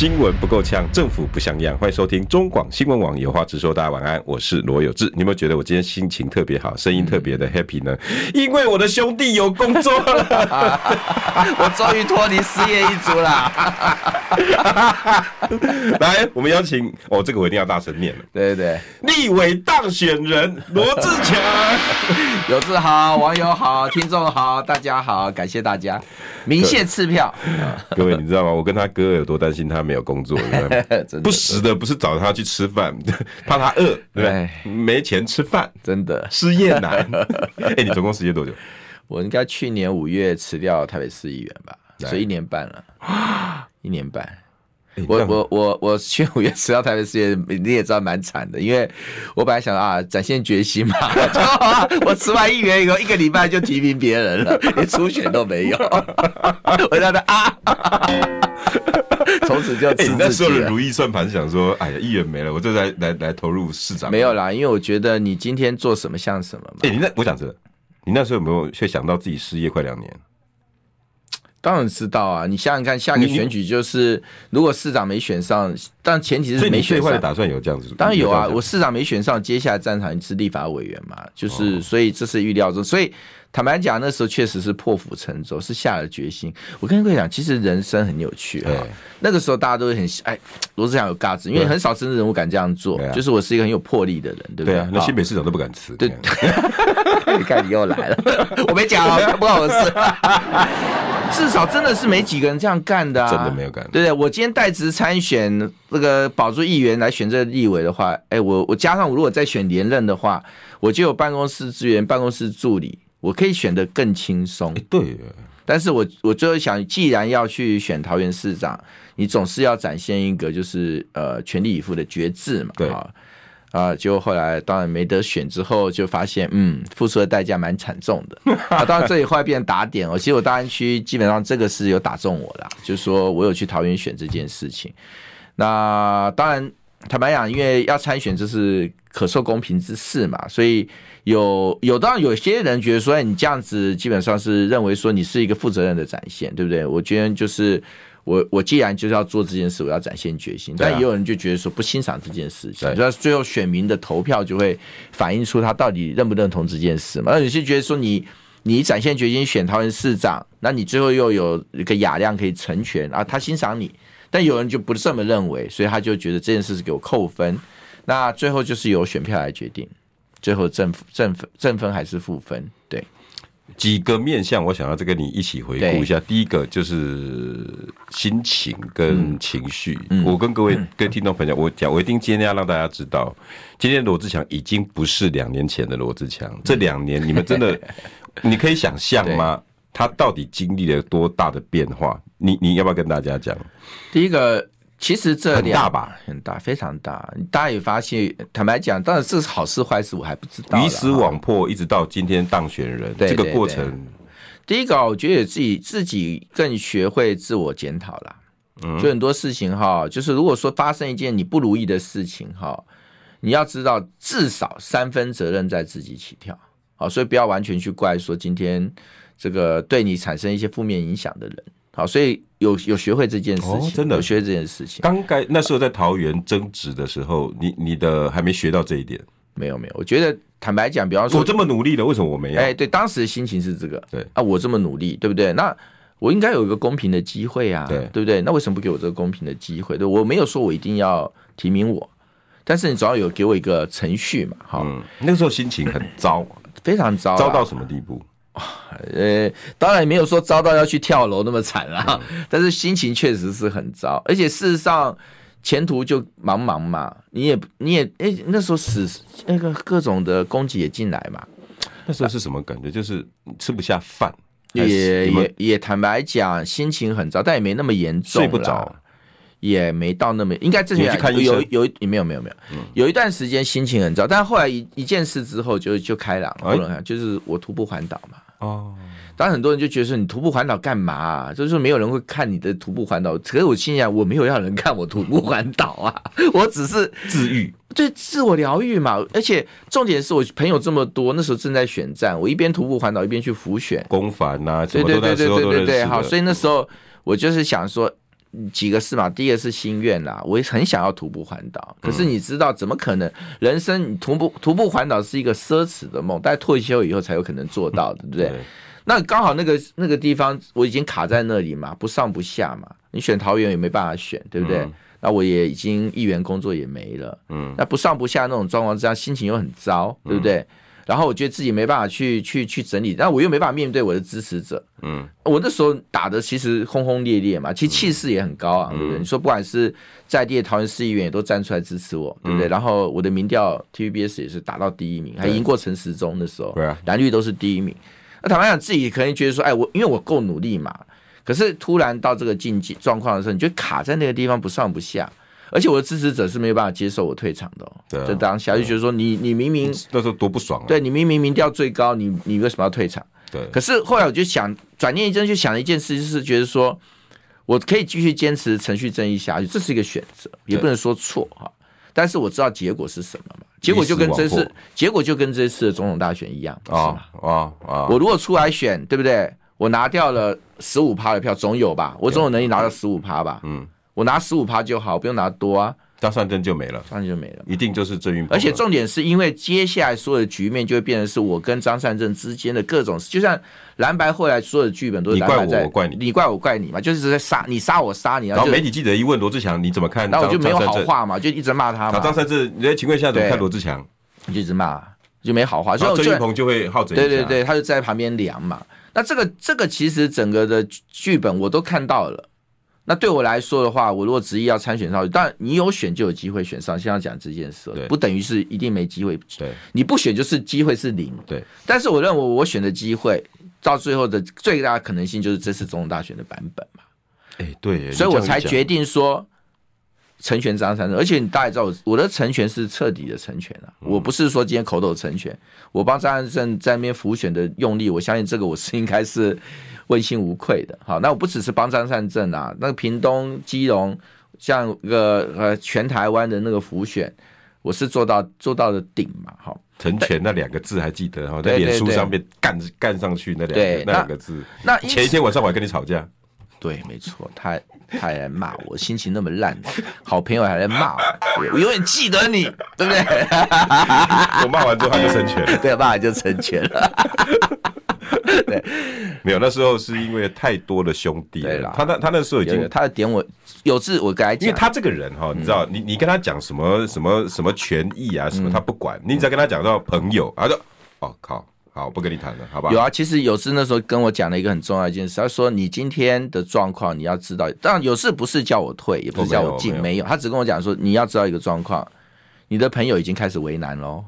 新闻不够呛，政府不像样。欢迎收听中广新闻网有话直说。大家晚安，我是罗有志。你有没有觉得我今天心情特别好，声音特别的 happy 呢？因为我的兄弟有工作了，我终于脱离失业一族了。来，我们邀请哦，这个我一定要大声念了。对对对，立委当选人罗志强，有志好，网友好，听众好，大家好，感谢大家，鸣谢赐票。各位，你知道吗？我跟他哥有多担心他没有工作，不时的不是找他去吃饭，怕他饿，对，没钱吃饭，真的失业难。哎，你总共失业多久？我应该去年五月辞掉台北市议员吧，所以一年半了，一年半。我我我我去五月辞掉台北市议员，你也知道蛮惨的，因为我本来想啊，展现决心嘛，我辞完议员以后一个礼拜就提名别人了，连初选都没有，我觉得啊。从此就自、欸、那时候的如意算盘，想说，哎呀，议员没了，我就来来来投入市长。没有啦，因为我觉得你今天做什么像什么嘛。哎、欸，你那我想着，你那时候有没有却想到自己失业快两年？当然知道啊！你想想看，下个选举就是如果市长没选上，但前提是没选上。打算有这样子？当然有啊！我市长没选上，接下来战场是立法委员嘛，就是所以这是预料中，所以。坦白讲，那时候确实是破釜沉舟，是下了决心。我跟各位讲，其实人生很有趣啊。那个时候大家都很哎，罗志祥有嘎子，因为很少政治人物敢这样做。就是我是一个很有魄力的人，对不对？那新北市长都不敢辞。对，你看 你又来了，我没讲，不关我的事。至少真的是没几个人这样干的啊，真的没有干。对不对？我今天代职参选，那个保住议员来选这个立委的话，哎，我我加上我如果再选连任的话，我就有办公室资源、办公室助理。我可以选得更轻松，对。但是我我最后想，既然要去选桃园市长，你总是要展现一个就是呃全力以赴的决志嘛，对啊。啊，结果后来当然没得选之后，就发现嗯，付出的代价蛮惨重的。啊，当然这里后来变打点哦。其实我大安区基本上这个是有打中我的，就是说我有去桃园选这件事情。那当然坦白讲，因为要参选，这是可受公平之事嘛，所以。有有，当然有些人觉得说，哎，你这样子基本上是认为说你是一个负责任的展现，对不对？我觉得就是我我既然就是要做这件事，我要展现决心。但也有人就觉得说不欣赏这件事情，所以最后选民的投票就会反映出他到底认不认同这件事嘛。那有些觉得说你你展现决心选桃园市长，那你最后又有一个雅量可以成全啊，他欣赏你。但有人就不这么认为，所以他就觉得这件事是给我扣分。那最后就是由选票来决定。最后正正分正分还是负分？对，几个面向，我想要再跟你一起回顾一下。第一个就是心情跟情绪。我跟各位跟听众朋友，我讲，我一定今天要让大家知道，今天罗志强已经不是两年前的罗志强。这两年你们真的，你可以想象吗？他到底经历了多大的变化？你你要不要跟大家讲？第一个。其实这两很大吧，很大，非常大。大家也发现，坦白讲，当然这是好事坏事，我还不知道。鱼死网破，一直到今天当选人，这个过程。第一个，我觉得自己自己更学会自我检讨啦。嗯，就很多事情哈，就是如果说发生一件你不如意的事情哈，你要知道至少三分责任在自己起跳。好，所以不要完全去怪说今天这个对你产生一些负面影响的人。好，所以有有学会这件事情，哦、真的有学会这件事情。刚该那时候在桃园争执的时候，你你的还没学到这一点？没有没有，我觉得坦白讲，比方说我这么努力了，为什么我没有？哎，对，当时的心情是这个。对啊，我这么努力，对不对？那我应该有一个公平的机会啊，对对不对？那为什么不给我这个公平的机会？对，我没有说我一定要提名我，但是你总要有给我一个程序嘛。哈、嗯，那个时候心情很糟，非常糟，糟到什么地步？呃，当然没有说糟到要去跳楼那么惨啦，但是心情确实是很糟，而且事实上前途就茫茫嘛，你也你也哎，那时候死那个各种的攻击也进来嘛，那时候是什么感觉？就是吃不下饭，也也也坦白讲心情很糟，但也没那么严重，睡不着，也没到那么，应该之前有有有没有没有没有，有一段时间心情很糟，但后来一一件事之后就就开朗了，就是我徒步环岛嘛。哦，当然很多人就觉得说你徒步环岛干嘛啊？就是说没有人会看你的徒步环岛。可是我心想，我没有要人看我徒步环岛啊，我只是治愈，对，自我疗愈嘛。而且重点是我朋友这么多，那时候正在选战，我一边徒步环岛一边去浮选公凡呐，对对对对对对对，好，所以那时候我就是想说。几个事嘛，第一个是心愿啦，我也很想要徒步环岛。可是你知道，怎么可能？人生徒步徒步环岛是一个奢侈的梦，但退休以后才有可能做到，对不对？对，那刚好那个那个地方我已经卡在那里嘛，不上不下嘛。你选桃园也没办法选，对不对？嗯、那我也已经议员工作也没了，嗯，那不上不下那种状况之下，心情又很糟，对不对？嗯然后我觉得自己没办法去去去整理，但我又没办法面对我的支持者。嗯，我那时候打的其实轰轰烈烈嘛，其实气势也很高啊，对不对？你说不管是在地的桃园市议员也都站出来支持我，对不对？然后我的民调 TVBS 也是打到第一名，还赢过陈时中的时候，对啊蓝绿都是第一名。那坦白讲，自己可能觉得说，哎，我因为我够努力嘛。可是突然到这个境界状况的时候，你就卡在那个地方不上不下。而且我的支持者是没有办法接受我退场的，就当下就觉得说你你明明那时候多不爽啊，对，你明明民调最高，你你为什么要退场？对。可是后来我就想转念一阵，就想了一件事，就是觉得说我可以继续坚持程序正义下去，这是一个选择，也不能说错哈。但是我知道结果是什么嘛？结果就跟这次结果就跟这次的总统大选一样啊啊啊！我如果出来选，对不对？我拿掉了十五趴的票，总有吧？我总有能力拿到十五趴吧？嗯。我拿十五趴就好，不用拿多啊。张善政就没了，张善没了，一定就是郑云鹏。而且重点是因为接下来所有的局面就会变成是我跟张善政之间的各种，就像蓝白后来所有的剧本都是蓝白在，你怪我，我怪你，你怪我怪你嘛，就是在杀你杀我杀你。然后媒体记者一问罗志强你怎么看，那我就没有好话嘛，就一直骂他嘛。张善政，你在请问一下怎么看罗志强？你就一直骂，就没好话。所以郑云鹏就会好整。对对对，他就在旁边凉嘛。那这个这个其实整个的剧本我都看到了。那对我来说的话，我如果执意要参选上去，当然你有选就有机会选上。先要讲这件事，不等于是一定没机会。对，你不选就是机会是零。对，但是我认为我选的机会到最后的最大可能性就是这次总统大选的版本嘛。哎，对，所以我才决定说成全张三生，而且你大家知道，我的成全是彻底的成全了。我不是说今天口头成全，我帮张三生在那边浮选的用力，我相信这个我是应该是。问心无愧的，好，那我不只是帮张善政啊，那个屏东、基隆，像个呃全台湾的那个浮选，我是做到做到了顶嘛，好，成全那两个字还记得哈，在脸书上面干干上去那两个那两个字，那前一天晚上我还跟你吵架，对，没错，他他还来骂我，心情那么烂，好朋友还来骂我，我永远记得你，对不对？我骂完之后他就成全了，对，骂完就成全了。对，没有，那时候是因为太多的兄弟了。他那他那时候已经，他的点我有次，我跟他讲，因为他这个人哈，你知道，你你跟他讲什么什么什么权益啊什么，他不管，你只要跟他讲到朋友，他就哦靠，好不跟你谈了，好吧？有啊，其实有次那时候跟我讲了一个很重要一件事，他说你今天的状况你要知道，当然有事不是叫我退，也不是叫我进，没有，他只跟我讲说你要知道一个状况，你的朋友已经开始为难喽。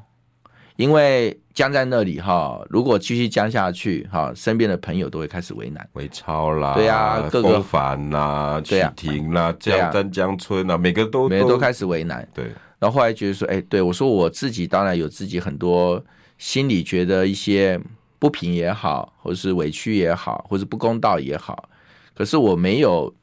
因为僵在那里哈，如果继续僵下去哈，身边的朋友都会开始为难，为超啦，对呀，各个凡呐，许婷啦，江丹江村啊，每个都每个都开始为难。对，然后后来觉得说，哎，对我说我自己当然有自己很多心里觉得一些不平也好，或者是委屈也好，或是不公道也好，可是我没有。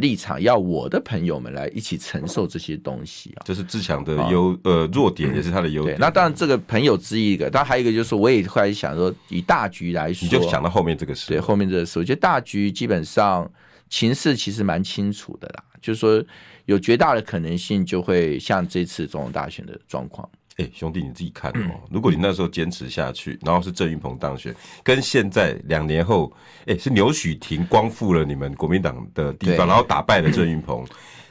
立场要我的朋友们来一起承受这些东西啊，这是自强的优呃弱点，也是他的优点。那当然，这个朋友之一个，但还有一个就是，我也后来想说，以大局来说，你就想到后面这个事。对，后面这个事，我觉得大局基本上情势其实蛮清楚的啦，就是说有绝大的可能性就会像这次总统大选的状况。哎、欸，兄弟，你自己看哦。如果你那时候坚持下去，然后是郑云鹏当选，跟现在两年后，哎、欸，是牛许廷光复了你们国民党的地方，然后打败了郑云鹏，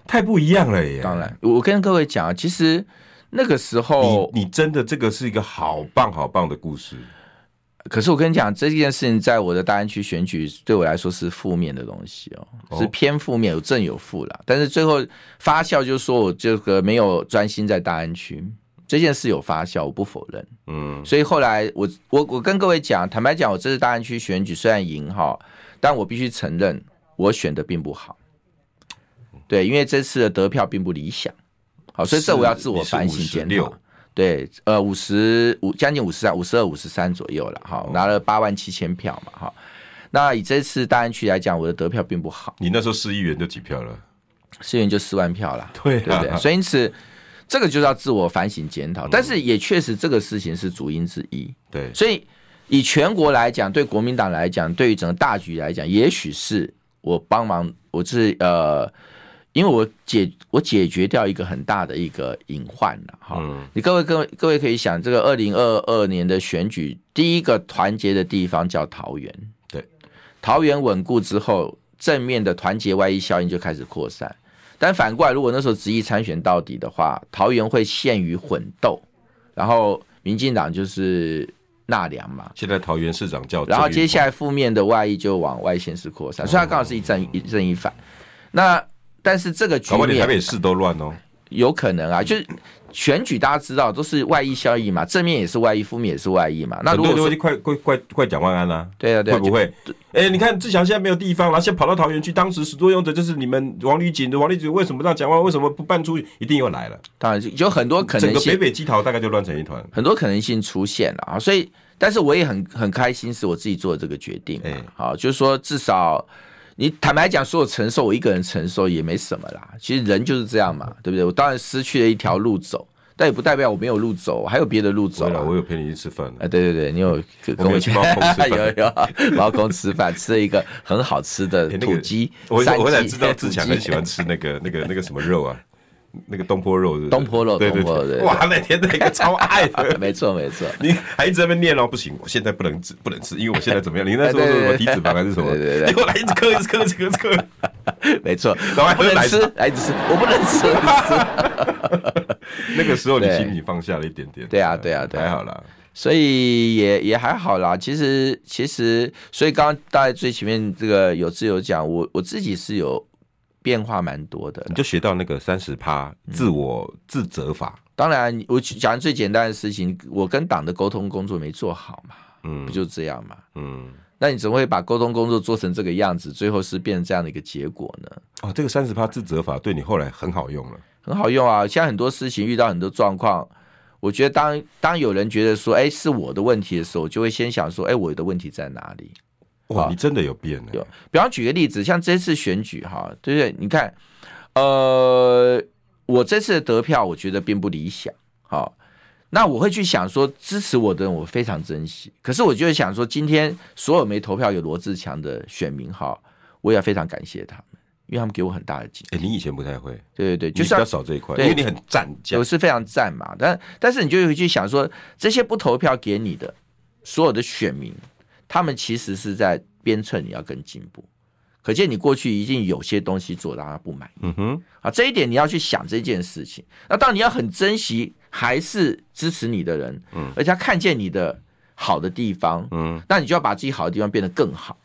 太不一样了耶！当然，我跟各位讲啊，其实那个时候你，你真的这个是一个好棒好棒的故事。可是我跟你讲，这件事情在我的大安区选举对我来说是负面的东西哦，是偏负面，有正有负啦。但是最后发酵就是说我这个没有专心在大安区。这件事有发酵，我不否认。嗯，所以后来我我我跟各位讲，坦白讲，我这次大安区选举虽然赢哈，但我必须承认我选的并不好。对，因为这次的得票并不理想，好，所以这我要自我反省检讨。对，呃，五十五将近五十三，五十二、五十三左右了，哈，拿了八万七千票嘛，哈。那以这次大安区来讲，我的得票并不好。你那时候市议员就几票了？市议员就四万票了，对、啊、对不对？所以因此，这个就是要自我反省检讨。但是也确实这个事情是主因之一。对，所以以全国来讲，对国民党来讲，对于整个大局来讲，也许是我帮忙，我是呃。因为我解我解决掉一个很大的一个隐患了哈，你各位各位各位可以想，这个二零二二年的选举，第一个团结的地方叫桃园，对，桃园稳固之后，正面的团结外溢效应就开始扩散。但反过来，如果那时候执意参选到底的话，桃园会陷于混斗，然后民进党就是纳凉嘛。现在桃园市长叫，然后接下来负面的外溢就往外县市扩散，所以它刚好是一正一正一反。那但是这个局面，台北市都乱哦，有可能啊，就是选举大家知道都是外溢效益嘛，正面也是外溢，负面也是外溢嘛。那如果说快快快快讲万安啦，对啊对，会不会？哎，你看志强现在没有地方，然后先跑到桃园去，当时始作俑者就是你们王丽锦，王立锦为什么让蒋万安为什么不办出？一定又来了，当然有很多可能性，整个北北基桃大概就乱成一团，很多可能性出现了啊。所以，但是我也很很开心，是我自己做的这个决定，哎，好，就是说至少。你坦白讲，所有承受我一个人承受也没什么啦。其实人就是这样嘛，对不对？我当然失去了一条路走，但也不代表我没有路走，还有别的路走。我有陪你去吃饭。哎，对对对，你有跟我去猫空吃饭，有有猫公吃饭，吃了一个很好吃的土鸡。我我想知道志强很喜欢吃那个那个那个什么肉啊。那个东坡肉是是，东坡肉，对对对，哇，那天那个超爱的，没错没错，你还一直在那边念哦，不行，我现在不能吃，不能吃，因为我现在怎么样？你那时候说什么体脂肪还是什么？对我 来一直嗑，一直嗑，一直嗑，没错，然后不能吃，来一直吃，我不能吃。那个时候你心里放下了一点点，对啊对啊对，还好啦，所以也也还好啦。其实其实，所以刚刚大家最前面这个有自由讲，我我自己是有。变化蛮多的，你就学到那个三十趴自我自责法。嗯、当然，我讲最简单的事情，我跟党的沟通工作没做好嘛，嗯，不就这样嘛，嗯，那你怎么会把沟通工作做成这个样子，最后是变成这样的一个结果呢？哦，这个三十趴自责法对你后来很好用了，很好用啊！现在很多事情遇到很多状况，我觉得当当有人觉得说，哎，是我的问题的时候，我就会先想说，哎，我的问题在哪里？哇，你真的有变呢！有，比方举个例子，像这次选举哈，对不对？你看，呃，我这次的得票，我觉得并不理想。好，那我会去想说，支持我的人，我非常珍惜。可是，我就会想说，今天所有没投票有罗志强的选民哈，我也要非常感谢他们，因为他们给我很大的机会。哎，你以前不太会，对对对，就是比较少这一块，因为你很赞，我是非常赞嘛。但但是，你就会去想说，这些不投票给你的所有的选民。他们其实是在鞭策你要更进步，可见你过去一定有些东西做让他不满意。嗯哼，啊，这一点你要去想这件事情。那当你要很珍惜还是支持你的人，嗯，而且他看见你的好的地方，嗯，那你就要把自己好的地方变得更好。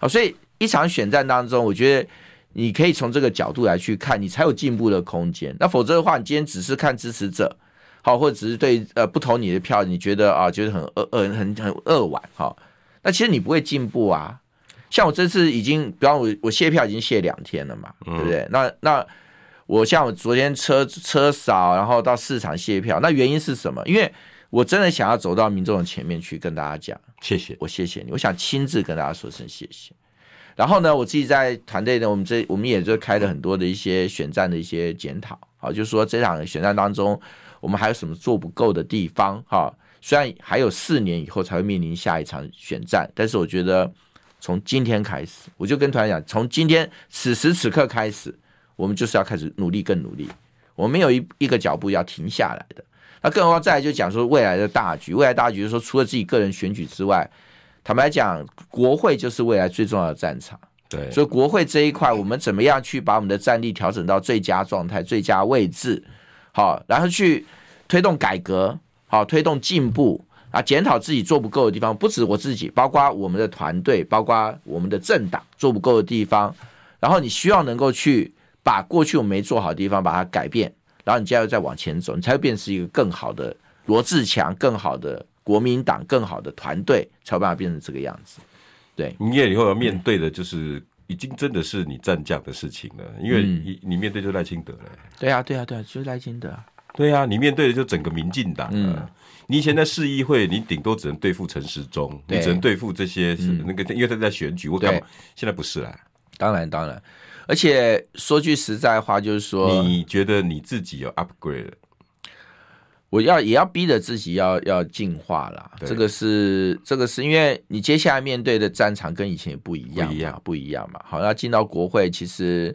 啊，所以一场选战当中，我觉得你可以从这个角度来去看，你才有进步的空间。那否则的话，你今天只是看支持者，好，或者只是对呃不投你的票，你觉得啊，觉得很扼扼很很扼腕，哈。那其实你不会进步啊，像我这次已经，比方我我卸票已经卸两天了嘛，对不对？那那我像我昨天车车少，然后到市场卸票，那原因是什么？因为我真的想要走到民众的前面去跟大家讲，谢谢，我谢谢你，我想亲自跟大家说声谢谢。然后呢，我自己在团队呢，我们这我们也就开了很多的一些选战的一些检讨，好，就是说这场选战当中，我们还有什么做不够的地方，哈。虽然还有四年以后才会面临下一场选战，但是我觉得从今天开始，我就跟团长讲，从今天此时此刻开始，我们就是要开始努力，更努力。我们没有一一个脚步要停下来的。那更何况再来就讲说未来的大局，未来大局就是说，除了自己个人选举之外，坦白讲，国会就是未来最重要的战场。对，所以国会这一块，我们怎么样去把我们的战力调整到最佳状态、最佳位置？好，然后去推动改革。好，推动进步啊，检讨自己做不够的地方，不止我自己，包括我们的团队，包括我们的政党做不够的地方。然后你需要能够去把过去我们没做好的地方把它改变，然后你接下来再往前走，你才会变成一个更好的罗志强，更好的国民党，更好的团队，才有办法变成这个样子。对，你也以后要面对的就是已经真的是你战将的事情了，因为你你面对就赖清德了。对啊，对啊，对啊，就是赖清德。对啊，你面对的就整个民进党。嗯，你以前在市议会，你顶多只能对付陈时中，你只能对付这些那个，因为他在选举，我干嘛？现在不是啦。当然，当然。而且说句实在话，就是说，你觉得你自己有 upgrade？我要也要逼着自己要要进化了。这个是这个是因为你接下来面对的战场跟以前也不一样，不一样，不一样嘛。好，那进到国会，其实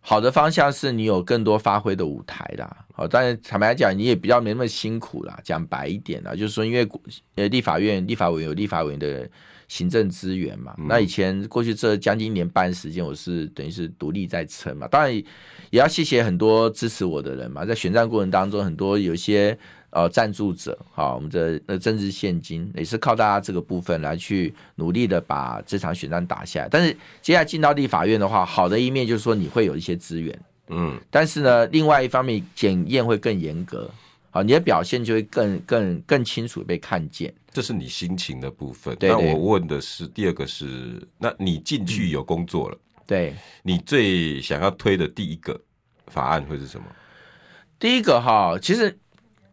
好的方向是你有更多发挥的舞台啦。好，但是坦白讲，你也比较没那么辛苦啦。讲白一点啦，就是说，因为呃，立法院立法委员有立法委员的。行政资源嘛，那以前过去这将近一年半时间，我是等于是独立在撑嘛。当然也要谢谢很多支持我的人嘛，在选战过程当中，很多有些呃赞助者，好，我们的那政治献金也是靠大家这个部分来去努力的把这场选战打下来。但是接下来进到立法院的话，好的一面就是说你会有一些资源，嗯，但是呢，另外一方面检验会更严格。好，你的表现就会更更更清楚被看见，这是你心情的部分。对，对，那我问的是第二个是，那你进去有工作了，嗯、对，你最想要推的第一个法案会是什么？第一个哈，其实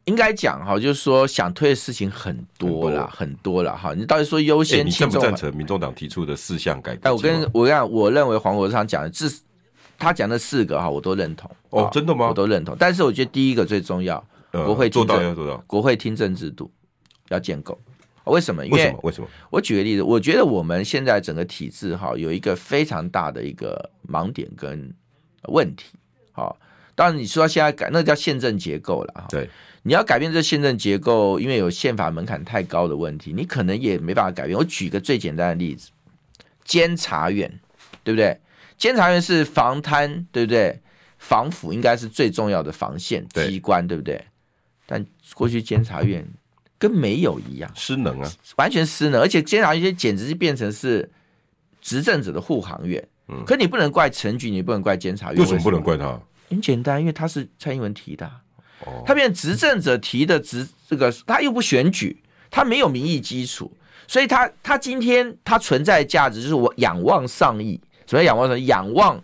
应该讲哈，就是说想推的事情很多啦，很多了哈。你到底说优先、欸？你赞不赞成民众党提出的四项改革？哎，我跟我讲，我认为黄国昌讲的至他讲的四个哈，我都认同。哦，真的吗？我都认同。但是我觉得第一个最重要。国会听证，国会听证制度要建构。为什么？因为为什么？我举个例子，我觉得我们现在整个体制哈，有一个非常大的一个盲点跟问题。好，当然你说现在改，那叫宪政结构了。对，你要改变这宪政结构，因为有宪法门槛太高的问题，你可能也没办法改变。我举个最简单的例子，监察院，对不对？监察院是防贪，对不对？防腐应该是最重要的防线机关，对不对？但过去监察院跟没有一样，失能啊，完全失能，而且监察院简直是变成是执政者的护航院。嗯，可你不能怪陈局，你不能怪监察院，为什么不能怪他？很简单，因为他是蔡英文提的，哦，他变成执政者提的执这个，他又不选举，他没有民意基础，所以他他今天他存在的价值就是我仰望上意，什么仰望上意？仰望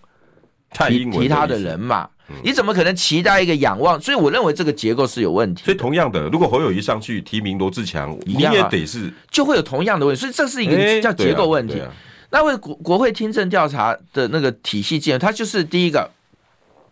提提他的人嘛。你怎么可能期待一个仰望？所以我认为这个结构是有问题。所以同样的，如果侯友谊上去提名罗志强，你也得是就会有同样的问题。所以这是一个叫结构问题。那为国国会听证调查的那个体系建，它就是第一个，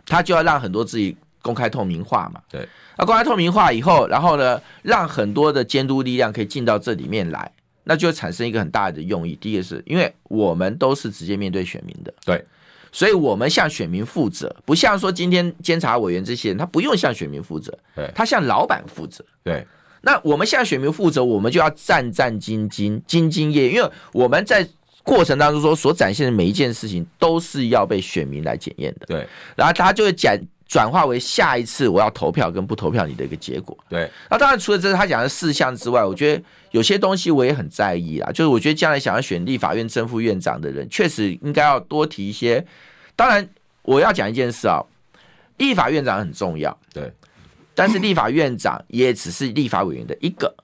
它就要让很多自己公开透明化嘛。对，那公开透明化以后，然后呢，让很多的监督力量可以进到这里面来，那就会产生一个很大的用意。第一个是因为我们都是直接面对选民的，对。所以我们向选民负责，不像说今天监察委员这些人，他不用向选民负责，他向老板负责。对，那我们向选民负责，我们就要战战兢兢、兢兢业业，因为我们在过程当中说所展现的每一件事情，都是要被选民来检验的。对，然后他就会讲。转化为下一次我要投票跟不投票你的一个结果。对，那当然除了这是他讲的四项之外，我觉得有些东西我也很在意啊。就是我觉得将来想要选立法院正副院长的人，确实应该要多提一些。当然，我要讲一件事啊，立法院长很重要，对，但是立法院长也只是立法委员的一个。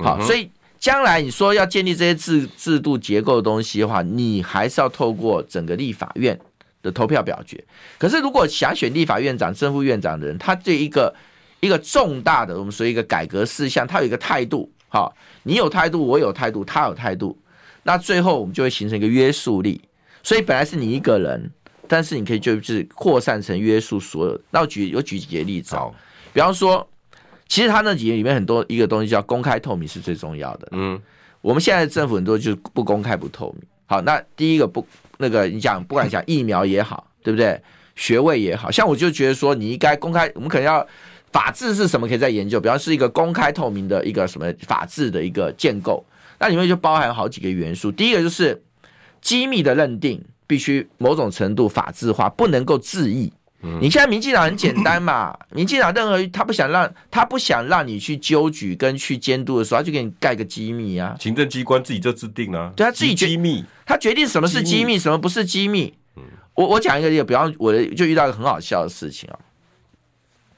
好，所以将来你说要建立这些制制度结构的东西的话，你还是要透过整个立法院。的投票表决，可是如果想选立法院长、正副院长的人，他对一个一个重大的我们说一个改革事项，他有一个态度，好，你有态度，我有态度，他有态度，那最后我们就会形成一个约束力。所以本来是你一个人，但是你可以就是扩散成约束所有。那我举有举几个例子，好，比方说，其实他那几个里面很多一个东西叫公开透明是最重要的。嗯，我们现在的政府很多就是不公开不透明。好，那第一个不。那个你讲，不管讲疫苗也好，对不对？学位也好，像我就觉得说，你应该公开。我们可能要法治是什么，可以再研究。比方是一个公开透明的一个什么法治的一个建构，那里面就包含好几个元素。第一个就是机密的认定必须某种程度法治化，不能够自意。你现在民进党很简单嘛，民进党任何他不想让他不想让你去纠举跟去监督的时候，他就给你盖个机密啊。行政机关自己就制定了，对他自己机密，他决定什么是机密，什么不是机密。我我讲一个例子，比方我就遇到一个很好笑的事情啊，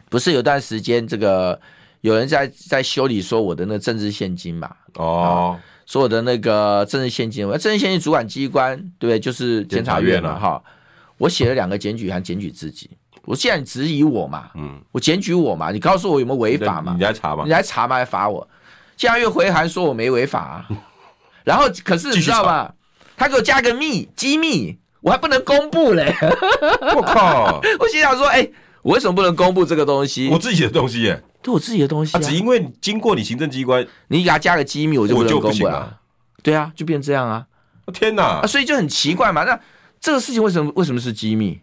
不是有段时间这个有人在在修理说我的那个政治献金嘛？哦，所有的那个政治献金，政治献金主管机关对不对？就是检察院了哈。我写了两个检举函，检举自己。我现在你质疑我嘛？嗯，我检举我嘛？你告诉我有没有违法嘛？你来查嘛？你来查嘛？来罚我？检察院回函说我没违法啊。然后可是你知道吗？他给我加个密机密，我还不能公布嘞。我靠！我心想说，哎，我为什么不能公布这个东西？我自己的东西耶，对我自己的东西啊。只因为经过你行政机关，你给他加个机密，我就不能公布了。对啊，就变这样啊！天哪！啊，所以就很奇怪嘛。那这个事情为什么为什么是机密？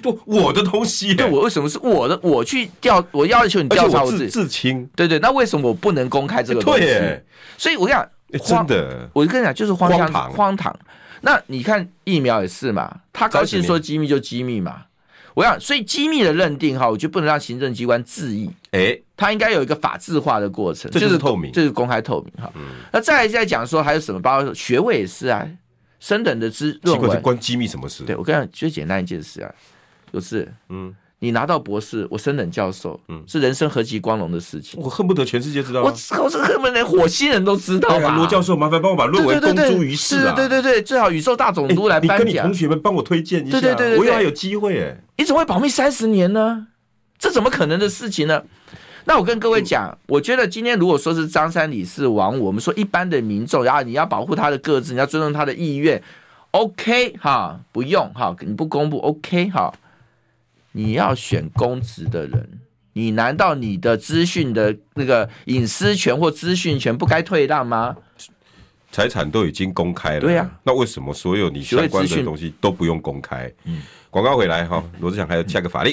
不我的东西，对我为什么是我的？我去调，我要求你调查我自自清。对对，那为什么我不能公开这个东西？对，所以我跟你讲，真的，我就跟你讲，就是荒唐荒唐。那你看疫苗也是嘛，他高兴说机密就机密嘛。我想，所以机密的认定哈，我就不能让行政机关恣意。哎，他应该有一个法制化的过程，这就是透明，这是公开透明哈。那再来再讲说还有什么？包括学位也是啊，升等的之论文关机密什么事？对我跟你讲，最简单一件事啊。就是，嗯，你拿到博士，我升等教授，嗯，是人生何其光荣的事情。我恨不得全世界知道。我我是恨不得连火星人都知道吧。罗教授，麻烦帮我把论文公诸于世啊！对对对，最好宇宙大总督来颁奖。你跟你同学们帮我推荐一下。对对对，我以为还有机会哎。你怎么会保密三十年呢？这怎么可能的事情呢？那我跟各位讲，我觉得今天如果说是张三李四王，我们说一般的民众，然后你要保护他的个资，你要尊重他的意愿，OK 哈，不用哈，你不公布 OK 哈。你要选公职的人，你难道你的资讯的那个隐私权或资讯权不该退让吗？财产都已经公开了，对呀、啊，那为什么所有你相关的东西都不用公开？嗯，广告回来哈，罗志祥还有下个法令。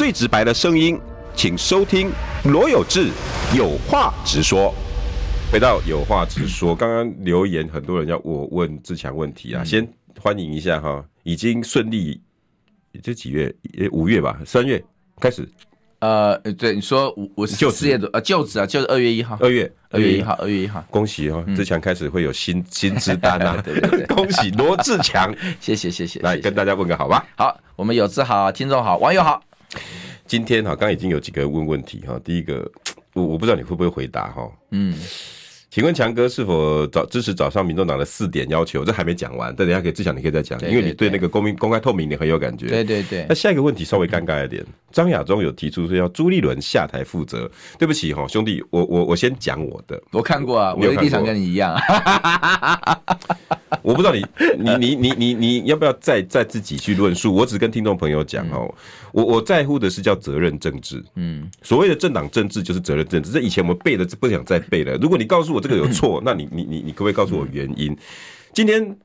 最直白的声音，请收听罗有志有话直说。回到有话直说，刚刚留言很多人要我问志强问题啊，先欢迎一下哈。已经顺利，这几月？五月吧，三月开始。呃，对，你说我我就失业的呃，就职啊，就是二月一号，二月二月一号，二月一号，恭喜哦，志强开始会有薪薪资单啊，对 对对，恭喜罗志强，谢谢谢谢，来跟大家问个好吧。好，我们有志好，听众好，网友好。今天哈，刚刚已经有几个问问题哈，第一个我我不知道你会不会回答哈，嗯。请问强哥是否早支持早上民众党的四点要求？这还没讲完，但等一下可以志强，你可以再讲，因为你对那个公民公开透明你很有感觉。对对对。那下一个问题稍微尴尬一点，张亚中有提出说要朱立伦下台负责。对不起哈，兄弟，我我我先讲我的。我看过啊，我的立场跟你一样。我不知道你你你你你你要不要再再自己去论述？我只跟听众朋友讲哦，我我在乎的是叫责任政治。嗯，所谓的政党政治就是责任政治。这以前我们背的，不想再背了。如果你告诉我这个有错，那你你你你可不可以告诉我原因？今天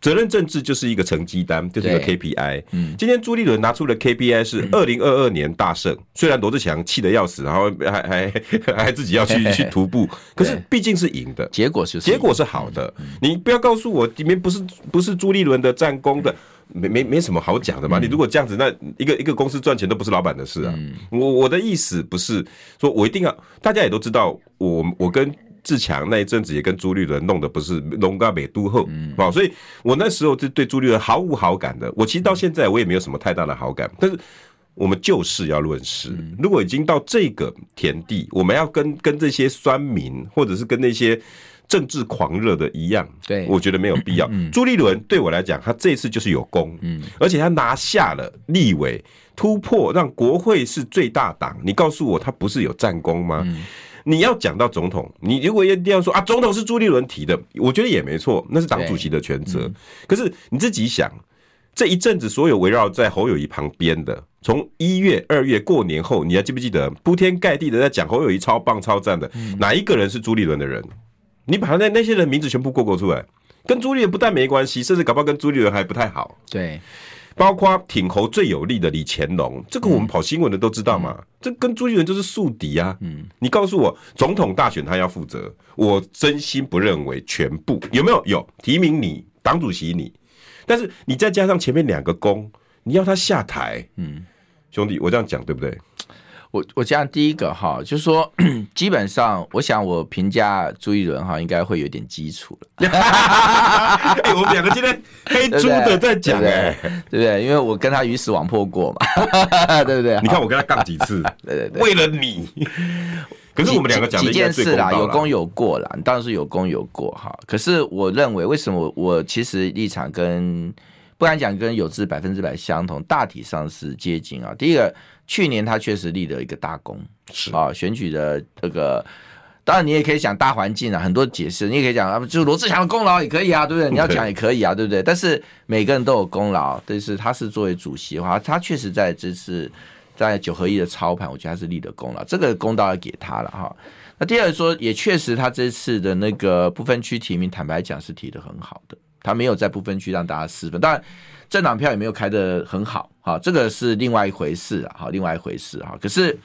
责任政治就是一个成绩单，就是一个 KPI。嗯，今天朱立伦拿出的 KPI 是二零二二年大胜，虽然罗志祥气得要死，然后还还 还自己要去去徒步，可是毕竟是赢的，结果是结果是好的。你不要告诉我里面不是不是朱立伦的战功的，没没没什么好讲的嘛。你如果这样子，那一个一个公司赚钱都不是老板的事啊。我我的意思不是说我一定要，大家也都知道，我我跟。志强那一阵子也跟朱立伦弄的不是龙嘎美都后，好，所以我那时候就对朱立伦毫无好感的。我其实到现在我也没有什么太大的好感。但是我们就事要论事，如果已经到这个田地，我们要跟跟这些酸民或者是跟那些政治狂热的一样，对，我觉得没有必要。朱立伦对我来讲，他这次就是有功，嗯，而且他拿下了立委，突破让国会是最大党。你告诉我他不是有战功吗？你要讲到总统，你如果一定要说啊，总统是朱立伦提的，我觉得也没错，那是党主席的权责。嗯、可是你自己想，这一阵子所有围绕在侯友谊旁边的，从一月、二月过年后，你还记不记得铺天盖地的在讲侯友谊超棒、超赞的，哪一个人是朱立伦的人？你把他那那些人名字全部过过出来，跟朱立伦不但没关系，甚至搞不好跟朱立伦还不太好。对。包括挺侯最有力的李乾隆，这个我们跑新闻的都知道嘛，嗯、这跟朱立伦就是宿敌啊。嗯，你告诉我，总统大选他要负责，我真心不认为全部。有没有？有。提名你党主席你，但是你再加上前面两个公，你要他下台，嗯，兄弟，我这样讲对不对？我我讲第一个哈，就是说，基本上，我想我评价朱一伦哈，应该会有点基础了。哎，我们两个今天黑猪的在讲哎，对不对？因为我跟他鱼死网破过嘛，对不对？你看我跟他杠几次，对对对，为了你。可是我们两个讲几件事啦，有功有过啦，当然是有功有过哈。可是我认为，为什么我其实立场跟不敢讲跟有志百分之百相同，大体上是接近啊。第一个。去年他确实立了一个大功，是啊，选举的这个，当然你也可以讲大环境啊，很多解释，你也可以讲啊，就是罗志祥的功劳也可以啊，对不对？你要讲也可以啊，对不对？但是每个人都有功劳，但是他是作为主席的话，他确实在这次在九合一的操盘，我觉得他是立的功劳，这个功劳要给他了哈。那第二说，也确实他这次的那个不分区提名，坦白讲是提的很好的，他没有在不分区让大家失分，当然。政党票也没有开的很好，哈，这个是另外一回事啊，哈，另外一回事哈。可是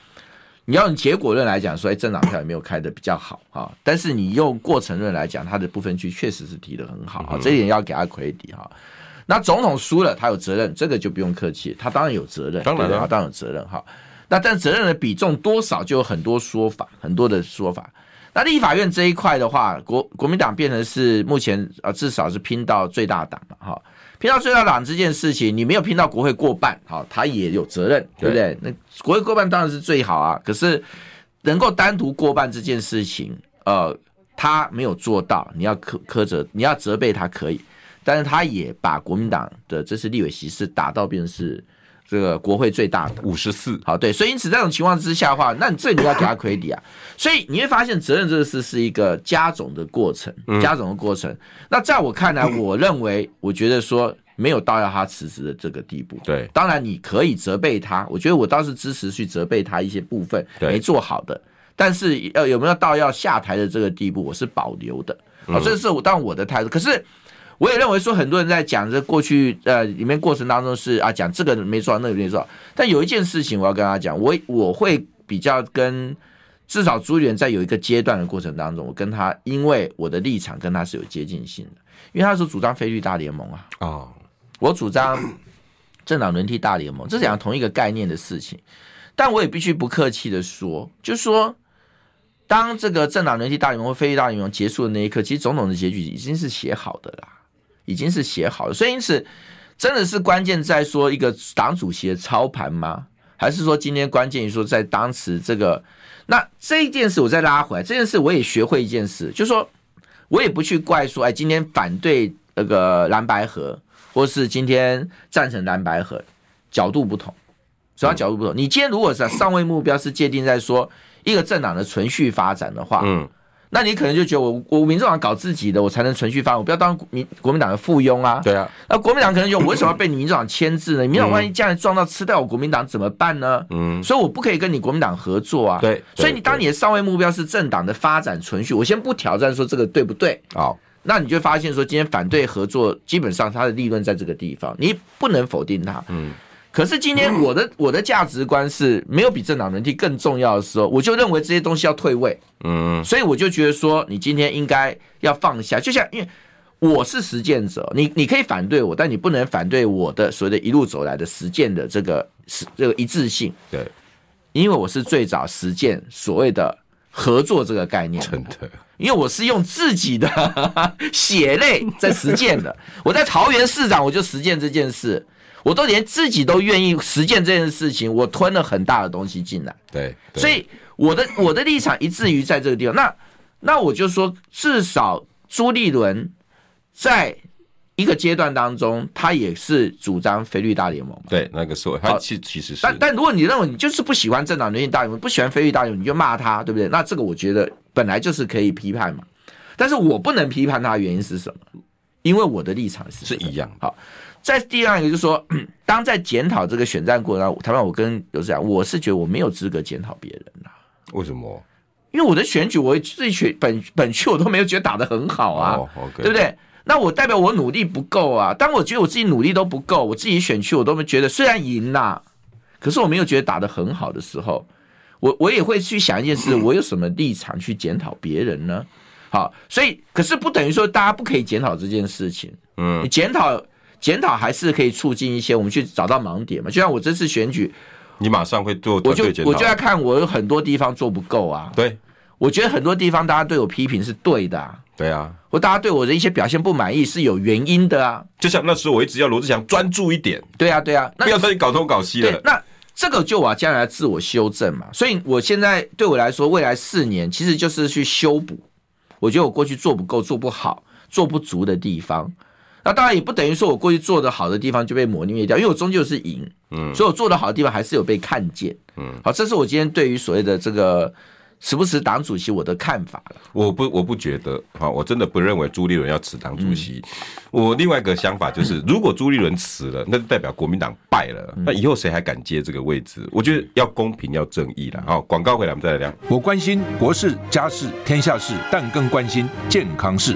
你要用结果论来讲，说，哎，政党票也没有开的比较好，哈。但是你用过程论来讲，他的不分区确实是提的很好，啊，这一点要给他 credit 哈。那总统输了，他有责任，这个就不用客气，他当然有责任，当然他当然有责任哈。那但责任的比重多少，就有很多说法，很多的说法。那立法院这一块的话，国国民党变成是目前啊，至少是拼到最大党了，哈。拼到最大党这件事情，你没有拼到国会过半，好，他也有责任，对不对？那国会过半当然是最好啊。可是能够单独过半这件事情，呃，他没有做到，你要苛苛责，你要责备他可以，但是他也把国民党的这次立委席次打到变成是这个国会最大的五十四，好，对，所以因此这种情况之下的话，那你这你要给他 credit 啊。所以你会发现责任这个事是一个加总的过程，加总的过程。那在我看来，我认为，我觉得说没有到要他辞职的这个地步。对，当然你可以责备他，我觉得我倒是支持去责备他一些部分没做好的。但是呃，有没有到要下台的这个地步，我是保留的。好，这是我当我的态度。可是。我也认为说，很多人在讲这过去呃里面过程当中是啊讲这个没错，那个没错。但有一件事情我要跟他讲，我我会比较跟至少朱元在有一个阶段的过程当中，我跟他因为我的立场跟他是有接近性的，因为他是主张非绿大联盟啊啊，我主张政党轮替大联盟，这是讲同一个概念的事情。但我也必须不客气的说，就说当这个政党轮替大联盟或非绿大联盟结束的那一刻，其实总统的结局已经是写好的啦。已经是写好了，所以因此真的是关键在说一个党主席的操盘吗？还是说今天关键于说在当时这个？那这一件事我再拉回来，这件事我也学会一件事，就是说我也不去怪说，哎，今天反对那个蓝白合，或是今天赞成蓝白合，角度不同，主要角度不同。你今天如果是上位目标是界定在说一个政党的存续发展的话，嗯。那你可能就觉得我我民众党搞自己的，我才能存续发展，我不要当民国民党的附庸啊。对啊。那国民党可能就我为什么要被你民众党牵制呢？民众党万一将来撞到吃掉我国民党怎么办呢？嗯。所以我不可以跟你国民党合作啊。对。所以你当你的上位目标是政党的发展存续，我先不挑战说这个对不对？好。那你就发现说今天反对合作，基本上它的利润在这个地方，你不能否定它。嗯。可是今天我的我的价值观是没有比政党轮替更重要的时候，我就认为这些东西要退位，嗯，所以我就觉得说，你今天应该要放下，就像因为我是实践者，你你可以反对我，但你不能反对我的所谓的一路走来的实践的这个是这个一致性，对，因为我是最早实践所谓的合作这个概念，真的，因为我是用自己的 血泪在实践的，我在桃园市长我就实践这件事。我都连自己都愿意实践这件事情，我吞了很大的东西进来。对，所以我的我的立场一致于在这个地方。那那我就说，至少朱立伦在一个阶段当中，他也是主张菲律大联盟。对，那个时候他其其实是。但但如果你认为你就是不喜欢政党轮替大联盟，不喜欢菲律大联盟，你就骂他，对不对？那这个我觉得本来就是可以批判嘛。但是我不能批判他的原因是什么？因为我的立场是是一样。好。在第二个就是说，当在检讨这个选战过程台湾我跟有志讲，我是觉得我没有资格检讨别人呐。为什么？因为我的选举，我自己选本本区我都没有觉得打得很好啊，对不对？那我代表我努力不够啊。当我觉得我自己努力都不够，我自己选区我都没觉得，虽然赢啦，可是我没有觉得打得很好的时候，我我也会去想一件事：我有什么立场去检讨别人呢？好，所以可是不等于说大家不可以检讨这件事情。嗯，你检讨检讨还是可以促进一些我们去找到盲点嘛。就像我这次选举，你马上会做，我就我就要看我有很多地方做不够啊。对，我觉得很多地方大家对我批评是对的啊。对啊，或大家对我的一些表现不满意是有原因的啊。就像那时候我一直要罗志祥专注一点。对啊，对啊，不要再搞东搞西了。那这个就我将来自我修正嘛。所以我现在对我来说，未来四年其实就是去修补。我觉得我过去做不够、做不好、做不足的地方。那当然也不等于说我过去做的好的地方就被抹灭掉，因为我终究是赢。嗯，所以我做的好的地方还是有被看见。嗯，好，这是我今天对于所谓的这个。时不时党主席，我的看法了。我不，我不觉得，好，我真的不认为朱立伦要辞党主席。我另外一个想法就是，如果朱立伦辞了，那就代表国民党败了，那以后谁还敢接这个位置？我觉得要公平，要正义了。好，广告回来，我们再来聊。我关心国事、家事、天下事，但更关心健康事。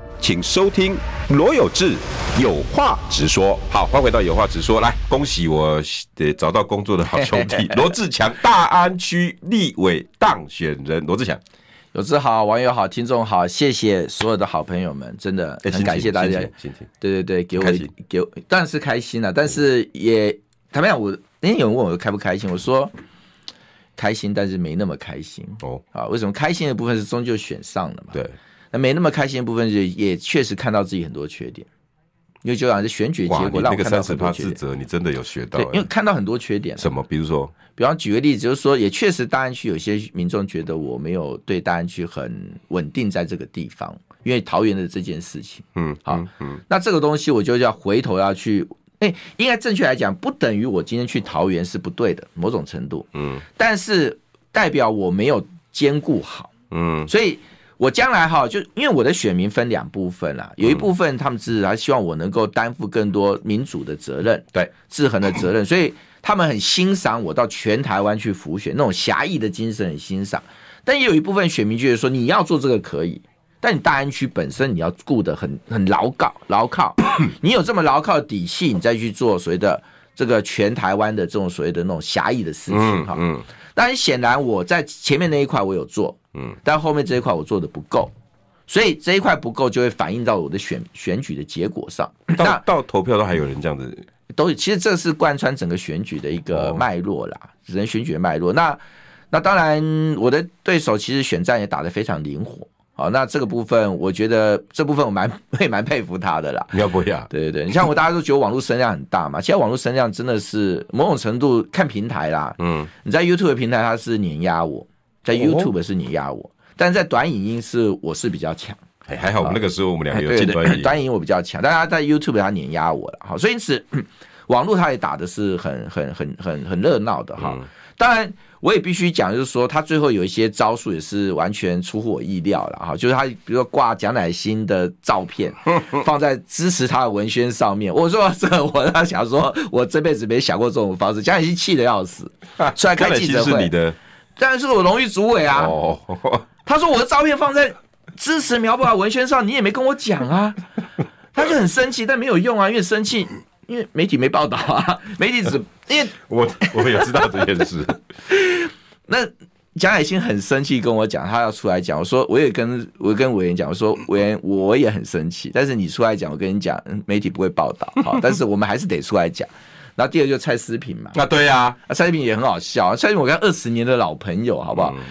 请收听罗有志有话直说。好，欢迎回到有话直说。来，恭喜我得找到工作的好兄弟 罗志强，大安区立委当选人。罗志强，有志好，网友好，听众好，谢谢所有的好朋友们，真的很感谢大家。对对对，给我给我当然是开心了，但是也坦白讲，我那天有人问我开不开心，我说开心，但是没那么开心哦。啊，为什么开心的部分是终究选上了嘛？对。那没那么开心的部分，也也确实看到自己很多缺点，因为就好像是选举结果让我看到很多缺点。自责，你真的有学到？对，因为看到很多缺点。什么？比如说，比方举个例子，就是说，也确实大安区有些民众觉得我没有对大安区很稳定在这个地方，因为桃园的这件事情。嗯，好，嗯，嗯，那这个东西我就要回头要去，哎、欸，应该正确来讲，不等于我今天去桃园是不对的，某种程度。嗯，但是代表我没有兼顾好。嗯，所以。我将来哈，就因为我的选民分两部分啦，有一部分他们是还希望我能够担负更多民主的责任，对，制衡的责任，所以他们很欣赏我到全台湾去服选，那种侠义的精神很欣赏。但也有一部分选民觉得说，你要做这个可以，但你大安区本身你要顾得很很牢靠牢靠，你有这么牢靠的底气，你再去做所谓的这个全台湾的这种所谓的那种侠义的事情哈。嗯，但显然我在前面那一块我有做。嗯，但后面这一块我做的不够，所以这一块不够就会反映到我的选选举的结果上。到那到投票都还有人这样子，都其实这是贯穿整个选举的一个脉络啦，只能、哦、选举的脉络。那那当然，我的对手其实选战也打得非常灵活。好，那这个部分我觉得这部分我蛮 也蛮佩服他的啦。要不要？对对对，你像我大家都觉得网络声量很大嘛，现在网络声量真的是某种程度看平台啦。嗯，你在 YouTube 的平台它是碾压我。在 YouTube 是你压我，哦、但是在短影音是我是比较强。哎，还好我们，那个时候我们两个有进短影音，短影音我比较强，但他在 YouTube 他碾压我了，好，所以因此 网络他也打的是很很很很很热闹的哈。嗯、当然，我也必须讲，就是说他最后有一些招数也是完全出乎我意料了哈。就是他比如说挂蒋乃馨的照片 放在支持他的文宣上面，我说这我他想说，我这辈子没想过这种方式，蒋乃馨气得要死，出来开记者会。当然是我荣誉主委啊！他说我的照片放在支持苗博雅文宣上，你也没跟我讲啊，他就很生气，但没有用啊，因为生气，因为媒体没报道啊，媒体只因为 我我也知道这件事。那蒋海清很生气跟我讲，他要出来讲，我说我也跟我跟委员讲，我说委员我也很生气，但是你出来讲，我跟你讲，媒体不会报道，好，但是我们还是得出来讲。然后第二就是蔡思平嘛，啊对呀，啊蔡思平也很好笑，蔡思平我跟他二十年的老朋友，好不好？嗯、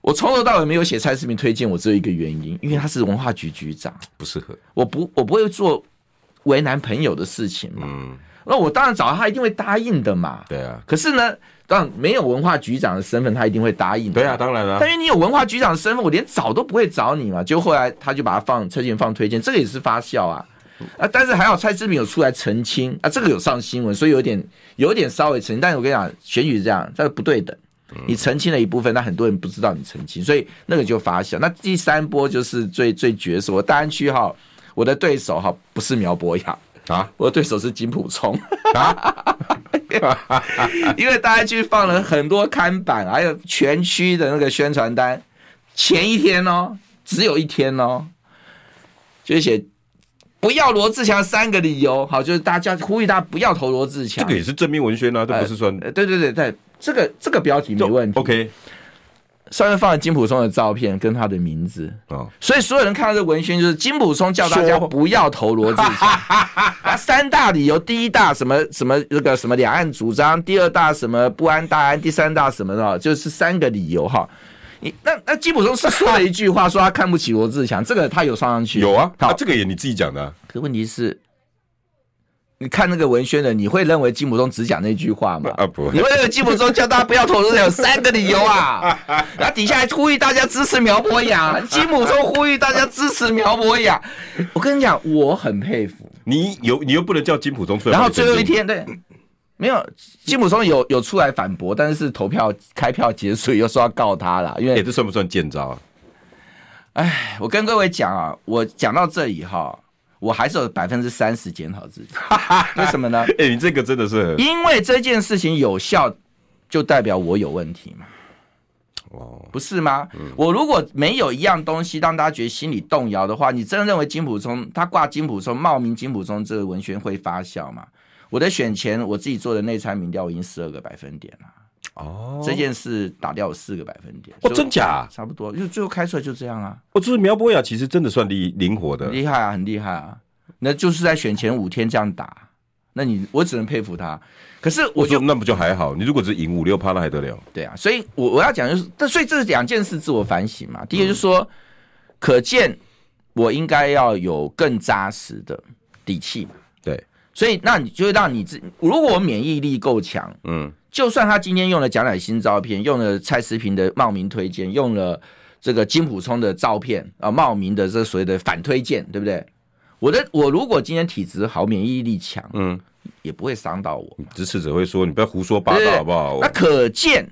我从头到尾没有写蔡思平推荐我，只有一个原因，因为他是文化局局长，不适合。我不我不会做为难朋友的事情嘛。嗯，那我当然找他，一定会答应的嘛。对啊。可是呢，当然没有文化局长的身份，他一定会答应。对啊，当然了。但因为你有文化局长的身份，我连找都不会找你嘛。就后来他就把他放蔡诗萍放推荐，这个也是发酵啊。啊，但是还好蔡志明有出来澄清啊，这个有上新闻，所以有点有点稍微澄清。但是我跟你讲，选举是这样，这个不对等。你澄清了一部分，那很多人不知道你澄清，所以那个就发酵。那第三波就是最最绝是我大安区哈，我的对手哈不是苗博雅啊，我的对手是金普聪啊，因为大安区放了很多看板，还有全区的那个宣传单，前一天哦，只有一天哦，就写。不要罗志祥三个理由，好，就是大家呼吁大家不要投罗志祥。这个也是正面文宣啊，这不是说？呃、对对对对，这个这个标题没问题。OK，上面放了金普松的照片跟他的名字哦，所以所有人看到这文宣就是金普松叫大家不要投罗志强。啊，三大理由，第一大什么什么那个什么两岸主张，第二大什么不安大安，第三大什么的，就是三个理由哈。那那金普中是说了一句话，说他看不起罗志强，这个他有上上去。有啊，好，这个也你自己讲的啊。可问题是，你看那个文宣的，你会认为金普中只讲那句话吗？啊不，你会认为金普中叫大家不要投罗智强有三个理由啊？然后底下还呼吁大家支持苗博雅，金普中呼吁大家支持苗博雅。我跟你讲，我很佩服你，有你又不能叫金普中出来。然后最后一天，对。没有，金普松有有出来反驳，但是投票开票结束又说要告他了，因为、欸、这算不算见招啊？哎，我跟各位讲啊，我讲到这里哈，我还是有百分之三十检讨自己，为什么呢？哎、欸，你这个真的是，因为这件事情有效，就代表我有问题嘛？哦，不是吗？嗯、我如果没有一样东西让大家觉得心里动摇的话，你真的认为金普松他挂金普松冒名金普松这个文宣会发酵吗？我的选前我自己做的内参民调，我已经十二个百分点了。哦，这件事打掉了四个百分点。哦，真假？差不多，就最后开出来就这样啊。哦，就是苗博雅其实真的算灵灵活的，厉害啊，很厉害啊。那就是在选前五天这样打，那你我只能佩服他。可是我就那不就还好？你如果只赢五六趴，那还得了？对啊，所以我我要讲就是，但所以这是两件事自我反省嘛。第一个就是说，可见我应该要有更扎实的底气嘛。对。所以，那你就会让你自，如果我免疫力够强，嗯，就算他今天用了蒋乃新照片，用了蔡思平的冒名推荐，用了这个金普聪的照片啊，冒名的这所谓的反推荐，对不对？我的我如果今天体质好，免疫力强，嗯，也不会伤到我。支持者会说：“你不要胡说八道，好不好？”那可见，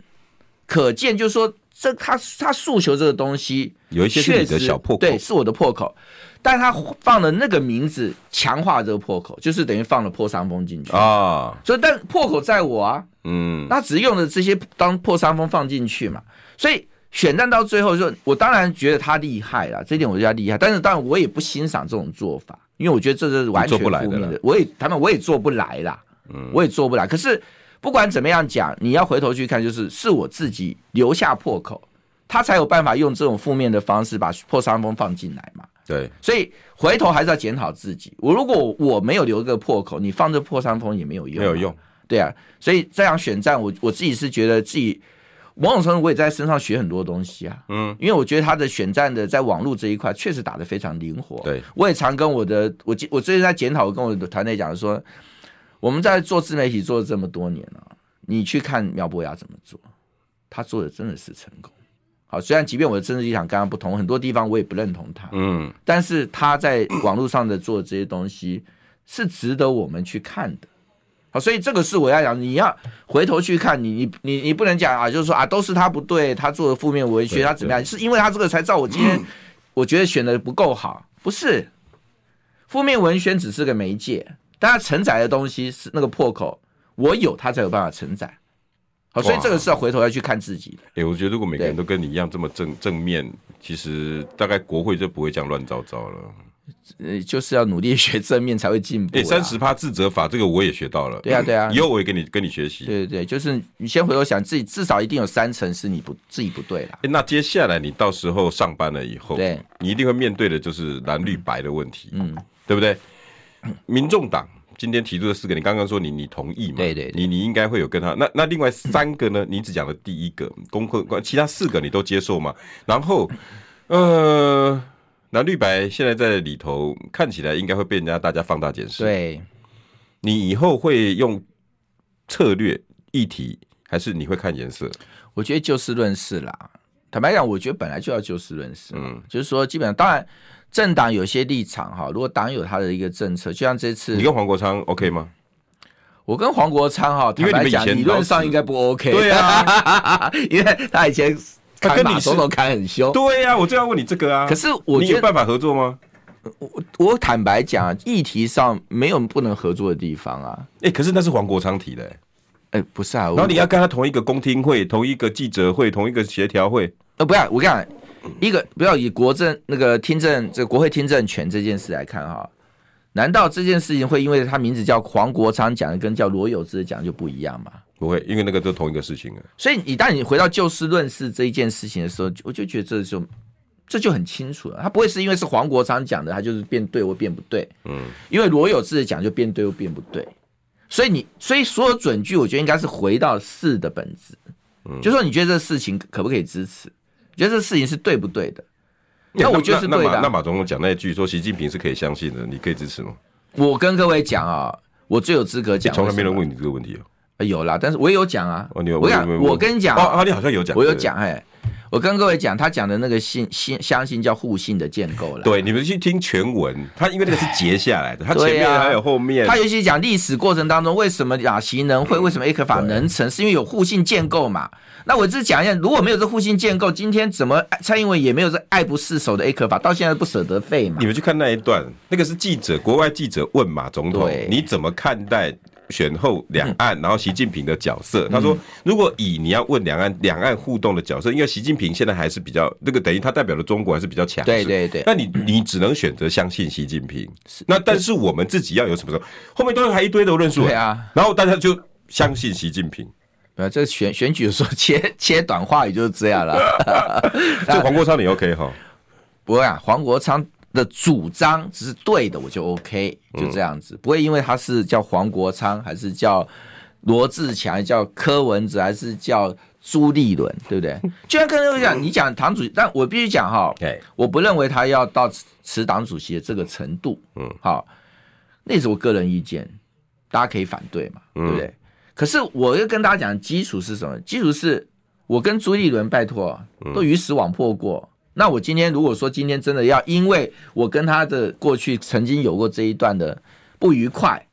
可见就是说，这他他诉求这个东西有一些是你的小破口，对，是我的破口。但他放了那个名字强化这个破口，就是等于放了破伤风进去啊。所以，但破口在我啊，嗯，他只用了这些当破伤风放进去嘛。所以选战到最后就，我当然觉得他厉害了，这点我觉得他厉害。但是，当然我也不欣赏这种做法，因为我觉得这是完全负面的。我也他们我也做不来啦，嗯，我也做不来。可是不管怎么样讲，你要回头去看，就是是我自己留下破口，他才有办法用这种负面的方式把破伤风放进来嘛。对，所以回头还是要检讨自己。我如果我没有留一个破口，你放这破伤风也没有用，没有用。对啊，所以这样选战，我我自己是觉得自己某种程度我也在身上学很多东西啊。嗯，因为我觉得他的选战的在网络这一块确实打得非常灵活。对，我也常跟我的我我最近在检讨，我跟我的团队讲说，我们在做自媒体做了这么多年了，你去看苗博雅怎么做，他做的真的是成功。好，虽然即便我的政治立场跟他不同，很多地方我也不认同他，嗯，但是他在网络上的做的这些东西是值得我们去看的。好，所以这个是我要讲，你要回头去看，你你你你不能讲啊，就是说啊，都是他不对，他做的负面文学，他怎么样？是因为他这个才造我今天 我觉得选的不够好，不是负面文宣只是个媒介，但他承载的东西是那个破口，我有他才有办法承载。好，所以这个是要回头要去看自己的。哎、欸，我觉得如果每个人都跟你一样这么正正面，其实大概国会就不会这样乱糟糟了。呃，就是要努力学正面才会进步。哎、欸，三十趴自责法这个我也学到了。对啊，对啊，以后我也跟你跟你学习。对对对，就是你先回头想自己，至少一定有三成是你不自己不对了。那接下来你到时候上班了以后，对，你一定会面对的就是蓝绿白的问题，嗯，对不对？民众党。今天提出的四个，你刚刚说你你同意吗？对对，对，你你应该会有跟他那那另外三个呢？你只讲了第一个攻克，其他四个你都接受吗？然后呃，那绿白现在在里头看起来应该会被人家大家放大检视。对，你以后会用策略议题，还是你会看颜色？我觉得就事论事啦。坦白讲，我觉得本来就要就事论事。嗯，就是说，基本上当然政党有些立场哈，如果党有他的一个政策，就像这次你跟黄国昌 OK 吗？我跟黄国昌哈，坦白讲，理论上应该不 OK。对啊，因为他以前他跟你总统砍很凶。对呀，我就要问你这个啊。可是我你有办法合作吗？我我坦白讲，议题上没有不能合作的地方啊。哎，可是那是黄国昌提的。哎，不是啊。然后你要跟他同一个公听会、同一个记者会、同一个协调会。呃，不要，我跟你讲，一个不要以国政那个听证这个国会听证权这件事来看哈。难道这件事情会因为他名字叫黄国昌讲的跟叫罗有志讲的就不一样吗？不会，因为那个都同一个事情啊。所以你当你回到就事论事这一件事情的时候，我就觉得这就这就很清楚了。他不会是因为是黄国昌讲的，他就是变对或变不对。嗯，因为罗有志讲就变对或变不对。所以你所以所有准据，我觉得应该是回到事的本质。嗯，就说你觉得这事情可不可以支持？觉得这事情是对不对的？那我觉得是对的。那马总统讲那一句说习近平是可以相信的，你可以支持吗？我跟各位讲啊，我最有资格讲。从来没人问你这个问题啊。有啦，但是我也有讲啊。我跟我跟你讲啊，你好像有讲，我有讲哎。我跟各位讲，他讲的那个信信相信叫互信的建构了。对，你们去听全文，他因为那个是截下来的，他前面还有后面。他尤其讲历史过程当中，为什么亚习能会，为什么 A 克法能成，是因为有互信建构嘛。那我只讲一下，如果没有这互信建构，今天怎么蔡英文也没有这爱不释手的 A 克法，到现在不舍得废嘛？你们去看那一段，那个是记者，国外记者问马总统，你怎么看待？选后两岸，然后习近平的角色，他说：“如果以你要问两岸两岸互动的角色，因为习近平现在还是比较那个，等于他代表的中国还是比较强势。对对对，那你你只能选择相信习近平。那但是我们自己要有什么时候？后面都还一堆的论述。对啊，然后大家就相信习近平。呃，这选选举的时候切切 短话语就是这样了。这黄国昌你 OK 哈？不会啊，黄国昌。”的主张只是对的，我就 OK，就这样子，不会因为他是叫黄国昌，还是叫罗志强，叫柯文哲，还是叫朱立伦，对不对？就像刚才我讲，你讲党主席，但我必须讲哈，我不认为他要到辞党主席的这个程度，嗯，好，那是我个人意见，大家可以反对嘛，对不对？可是我要跟大家讲，基础是什么？基础是我跟朱立伦拜托都鱼死网破过。那我今天如果说今天真的要，因为我跟他的过去曾经有过这一段的不愉快，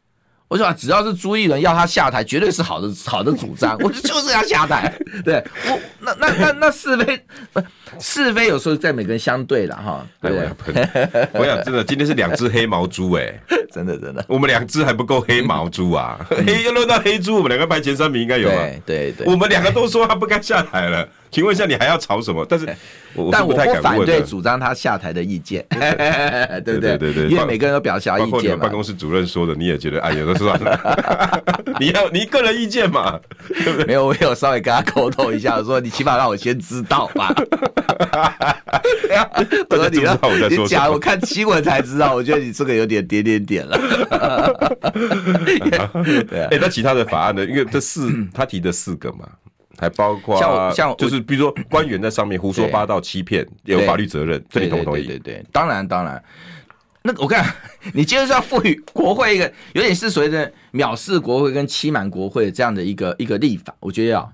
我说只要是朱立伦要他下台，绝对是好的好的主张，我就就是要下台。对我那那那那是非是非有时候在每个人相对了哈。对，我想真的今天是两只黑毛猪哎，真的真的，我们两只还不够黑毛猪啊，黑要轮到黑猪，我们两个排前三名应该有啊。对对，我们两个都说他不该下台了。请问一下，你还要吵什么？但是，但我不反对主张他下台的意见，对不对？对对，因为每个人都表达意见嘛。办公室主任说的，你也觉得哎，有的算了？你要你个人意见嘛？对不对？没有，我有稍微跟他沟通一下，说你起码让我先知道吧。对啊，我说你让你讲，我看新闻才知道。我觉得你这个有点点点点了。对啊，哎，那其他的法案呢？因为这四他提的四个嘛。还包括像像就是比如说官员在上面胡说八道、欺骗，有法律责任，这你同不同意？对对对，当然当然。那个我看你今天是要赋予国会一个有点是所谓的藐视国会跟欺瞒国会这样的一个一个立法，我觉得要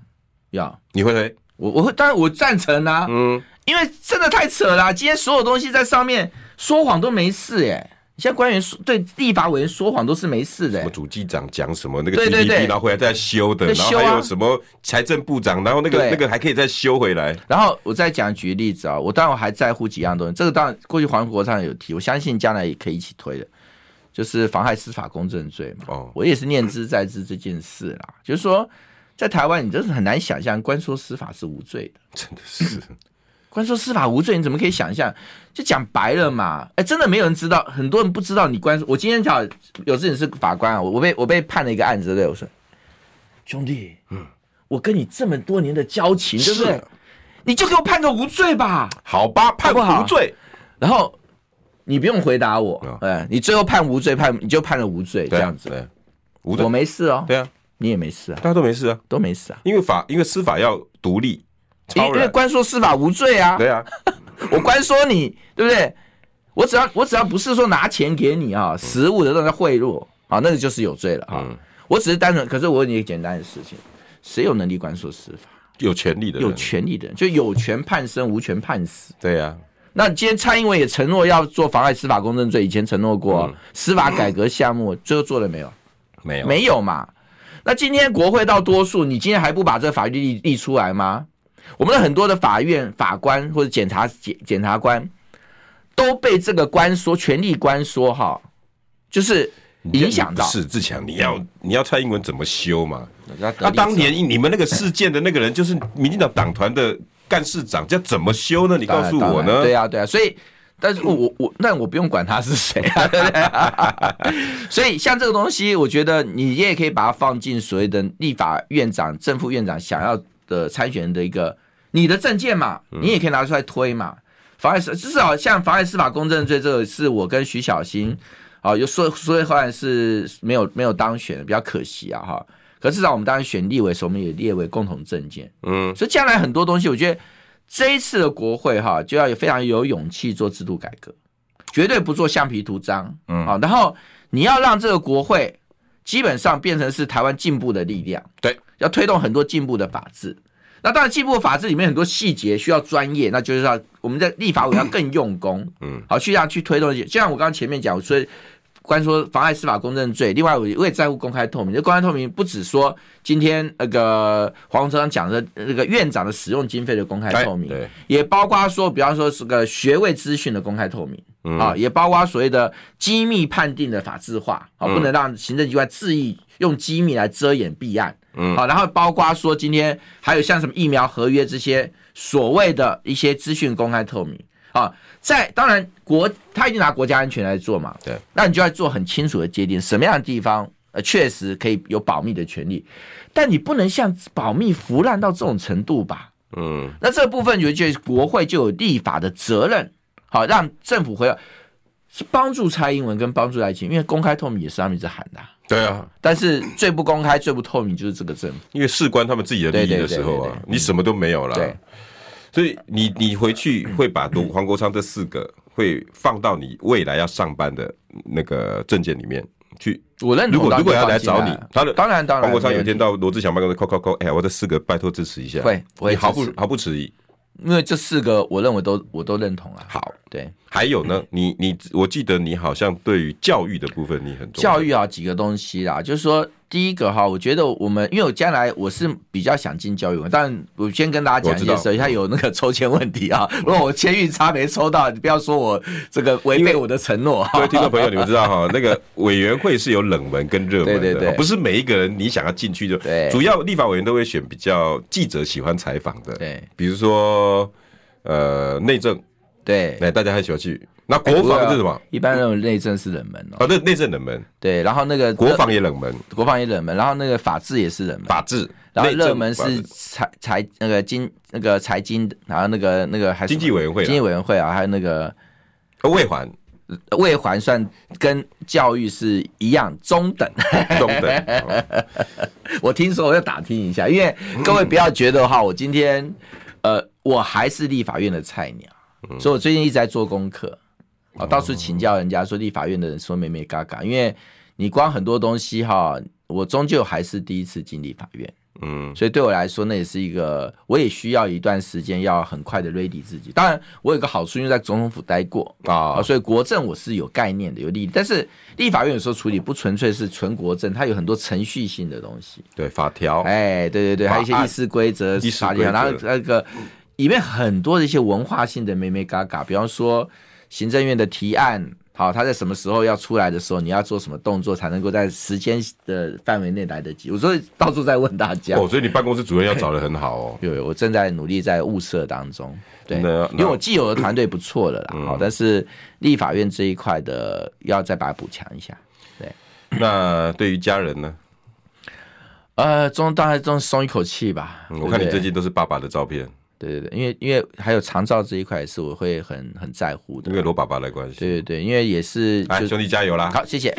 要。你会推？我我会，当然我赞成啊。嗯，因为真的太扯了，今天所有东西在上面说谎都没事耶。现在官员说对立法委员说谎都是没事的。什么主计长讲什么那个 PPT，然后回来再修的，然后还有什么财政部长，然后那个那个还可以再修回来。然后我再讲举个例子啊，我当然我还在乎几样东西。这个当然过去黄国昌有提，我相信将来也可以一起推的，就是妨害司法公正罪嘛。哦，我也是念之在之这件事啦，就是说在台湾你真是很难想象官说司法是无罪的，真的是。关说司法无罪，你怎么可以想象？就讲白了嘛，哎、欸，真的没有人知道，很多人不知道你关。我今天讲有事情是法官啊，我我被我被判了一个案子，对对？我说兄弟，嗯，我跟你这么多年的交情，对不对？你就给我判个无罪吧。好吧，判不无罪。然后你不用回答我，哎、嗯，你最后判无罪，判你就判了无罪，这样子。对，无罪，我没事哦。对啊，你也没事啊，大家都没事啊，都没事啊，因为法，因为司法要独立。因因为官说司法无罪啊，对啊，我官说你对不对？我只要我只要不是说拿钱给你啊，实物的让他贿赂啊，那个就是有罪了啊。我只是单纯，可是我问你一个简单的事情：谁有能力官说司法？有权利的有权利的人，就有权判生，无权判死。对呀、啊。那今天蔡英文也承诺要做妨碍司法公正罪，以前承诺过、嗯、司法改革项目，最后做了没有？没有，没有嘛。那今天国会到多数，你今天还不把这个法律立立出来吗？我们的很多的法院法官或者检察检检察官都被这个官说权力官说哈，就是影响到。是自强，你要你要蔡英文怎么修嘛？那那当年你们那个事件的那个人就是民进党党团的干事长，叫怎么修呢？你告诉我呢？对啊对啊，所以。但是我我那我不用管他是谁啊，所以像这个东西，我觉得你也可以把它放进所谓的立法院长、正副院长想要的参选人的一个你的证件嘛，你也可以拿出来推嘛。妨碍司至少像妨碍司法公正罪，这个是我跟徐小新啊，又说说后来是没有没有当选，比较可惜啊哈。可至少我们当然选立委时，我们也列为共同证件，嗯，所以将来很多东西，我觉得。这一次的国会哈，就要有非常有勇气做制度改革，绝对不做橡皮图章，嗯，啊，然后你要让这个国会基本上变成是台湾进步的力量，对，要推动很多进步的法治。那当然，进步的法治里面很多细节需要专业，那就是要我们在立法委要更用功，嗯，好，去让去推动一些，就像我刚刚前面讲，所以。关于说妨碍司法公正罪，另外我我也在乎公开透明。这公开透明不只说今天那个黄鸿昌讲的那个院长的使用经费的公开透明，也包括说，比方说是个学位资讯的公开透明，啊，也包括所谓的机密判定的法制化，啊，不能让行政机关恣意用机密来遮掩弊案，嗯，好，然后包括说今天还有像什么疫苗合约这些所谓的一些资讯公开透明。啊，在当然国他已经拿国家安全来做嘛，对，那你就要做很清楚的界定，什么样的地方呃确实可以有保密的权利，但你不能像保密腐烂到这种程度吧？嗯，那这部分就觉得国会就有立法的责任，好让政府回来是帮助蔡英文跟帮助赖清，因为公开透明也是他们一直喊的，对啊，但是最不公开最不透明就是这个政府，因为事关他们自己的利益的时候啊，你什么都没有了。对。所以你你回去会把读 黄国昌这四个会放到你未来要上班的那个证件里面去。我认同。如果如果要来找你，他的当然当然。黄国昌有一天到罗志祥办公室，扣扣扣，哎，我这四个拜托支持一下。会，会毫不毫不迟疑。因为这四个我认为都我都认同了。好，对。还有呢，你你我记得你好像对于教育的部分你很重要。教育啊，几个东西啦，就是说。第一个哈，我觉得我们因为我将来我是比较想进教育，但我先跟大家讲一件事，他有那个抽签问题啊。如果我签运差没抽到，你不要说我这个违背我的承诺。各位听众朋友，你们知道哈，那个委员会是有冷门跟热门的，对对对，不是每一个人你想要进去就。对。主要立法委员都会选比较记者喜欢采访的，对，比如说呃内政，对，那大家很喜欢去。那国防是什么？欸、一般认为内政是冷门哦。啊，对，内政冷门。对，然后那个国防也冷门，国防也冷门。然后那个法治也是冷门，法治。然后热门是财财那个经那个财经，然后那个那个还是经济委员会，经济委员会啊，还有那个卫环，卫环算跟教育是一样中等，中等。我听说我要打听一下，因为各位不要觉得哈，我今天呃我还是立法院的菜鸟，所以我最近一直在做功课。哦，到处请教人家说立法院的人说咩咩嘎嘎，因为你光很多东西哈，我终究还是第一次进立法院，嗯，所以对我来说那也是一个，我也需要一段时间要很快的 ready 自己。当然，我有个好处，因为在总统府待过啊，所以国政我是有概念的，有利。但是立法院有时候处理不纯粹是纯国政，它有很多程序性的东西，对法条，哎，对对对，还有一些议事规则、法条，然后那个里面很多的一些文化性的眉眉角角，比方说。行政院的提案，好，他在什么时候要出来的时候，你要做什么动作才能够在时间的范围内来得及？我所以到处在问大家。哦，所以你办公室主任要找的很好哦。对，我正在努力在物色当中。对，因为我既有的团队不错了啦，好，但是立法院这一块的要再把它补强一下。对，那对于家人呢？呃，终当然终松一口气吧。我看你最近都是爸爸的照片。对对对，因为因为还有长照这一块也是我会很很在乎的，因为罗爸爸的关系。对对对，因为也是，来兄弟加油啦！好，谢谢。